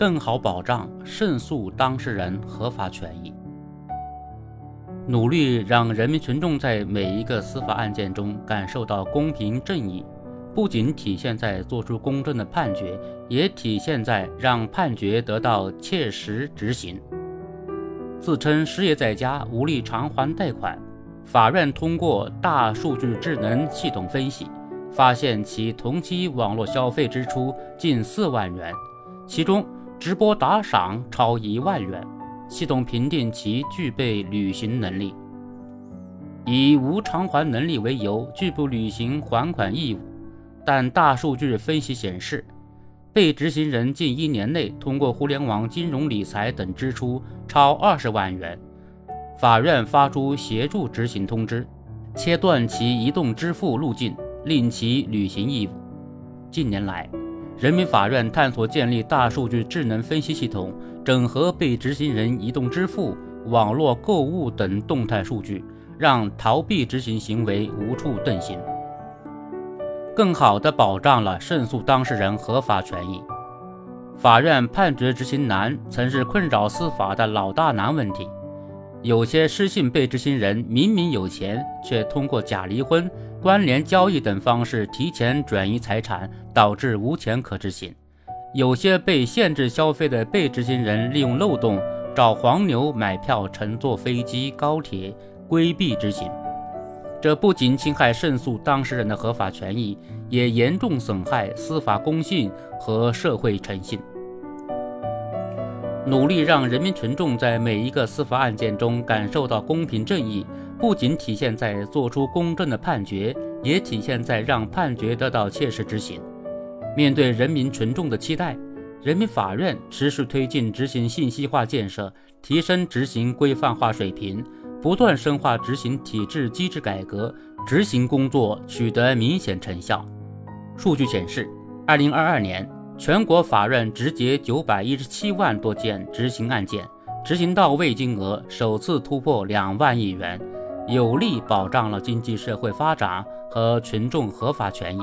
更好保障胜诉当事人合法权益。努力让人民群众在每一个司法案件中感受到公平正义，不仅体现在作出公正的判决，也体现在让判决得到切实执行。自称失业在家无力偿还贷款，法院通过大数据智能系统分析，发现其同期网络消费支出近四万元，其中直播打赏超一万元。系统评定其具备履行能力，以无偿还能力为由拒不履行还款义务。但大数据分析显示，被执行人近一年内通过互联网金融理财等支出超二十万元。法院发出协助执行通知，切断其移动支付路径，令其履行义务。近年来，人民法院探索建立大数据智能分析系统，整合被执行人移动支付、网络购物等动态数据，让逃避执行行为无处遁形，更好地保障了胜诉当事人合法权益。法院判决执行难曾是困扰司法的老大难问题。有些失信被执行人明明有钱，却通过假离婚。关联交易等方式提前转移财产，导致无钱可执行。有些被限制消费的被执行人利用漏洞找黄牛买票乘坐飞机、高铁，规避执行。这不仅侵害胜诉当事人的合法权益，也严重损害司法公信和社会诚信。努力让人民群众在每一个司法案件中感受到公平正义。不仅体现在做出公正的判决，也体现在让判决得到切实执行。面对人民群众的期待，人民法院持续推进执行信息化建设，提升执行规范化水平，不断深化执行体制机制改革，执行工作取得明显成效。数据显示，二零二二年全国法院执结九百一十七万多件执行案件，执行到位金额首次突破两万亿元。有力保障了经济社会发展和群众合法权益。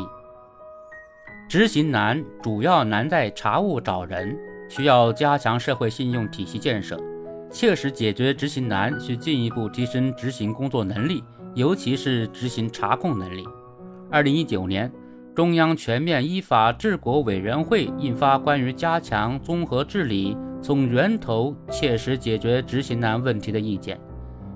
执行难主要难在查物找人，需要加强社会信用体系建设。切实解决执行难，需进一步提升执行工作能力，尤其是执行查控能力。二零一九年，中央全面依法治国委员会印发关于加强综合治理、从源头切实解决执行难问题的意见。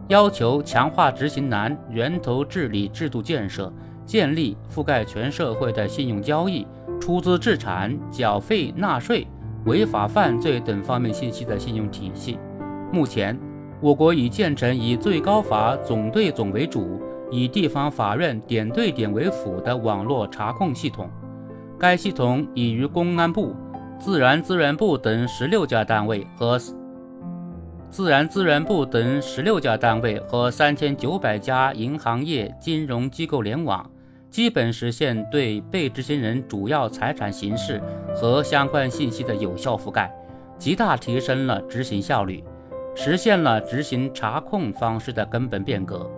要求强化执行难源头治理制度建设，建立覆盖全社会的信用交易、出资置产、缴费纳税、违法犯罪等方面信息的信用体系。目前，我国已建成以最高法总对总为主、以地方法院点对点为辅的网络查控系统。该系统已于公安部、自然资源部等十六家单位和。自然资源部等十六家单位和三千九百家银行业金融机构联网，基本实现对被执行人主要财产形式和相关信息的有效覆盖，极大提升了执行效率，实现了执行查控方式的根本变革。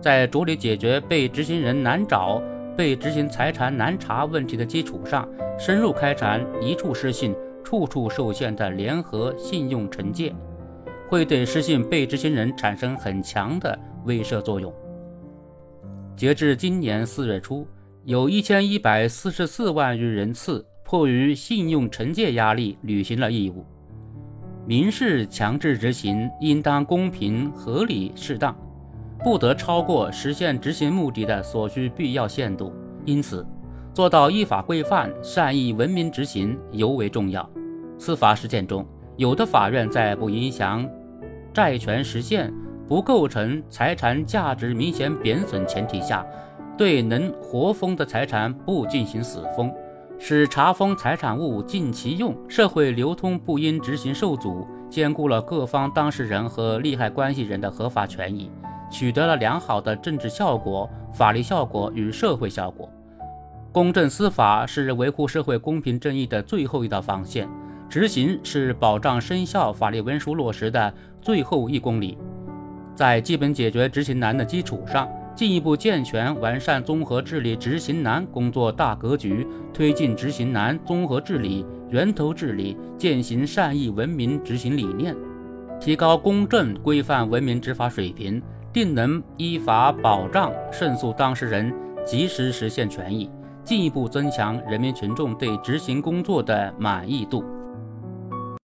在着力解决被执行人难找、被执行财产难查问题的基础上，深入开展一处失信、处处受限的联合信用惩戒。会对失信被执行人产生很强的威慑作用。截至今年四月初，有一千一百四十四万余人次迫于信用惩戒压力履行了义务。民事强制执行应当公平、合理、适当，不得超过实现执行目的的所需必要限度。因此，做到依法规范、善意文明执行尤为重要。司法实践中，有的法院在不影响。债权实现不构成财产价值明显贬损前提下，对能活封的财产不进行死封，使查封财产物尽其用，社会流通不因执行受阻，兼顾了各方当事人和利害关系人的合法权益，取得了良好的政治效果、法律效果与社会效果。公正司法是维护社会公平正义的最后一道防线。执行是保障生效法律文书落实的最后一公里，在基本解决执行难的基础上，进一步健全完善综合治理执行难工作大格局，推进执行难综合治理源头治理，践行善意文明执行理念，提高公正规范文明执法水平，并能依法保障胜诉当事人及时实现权益，进一步增强人民群众对执行工作的满意度。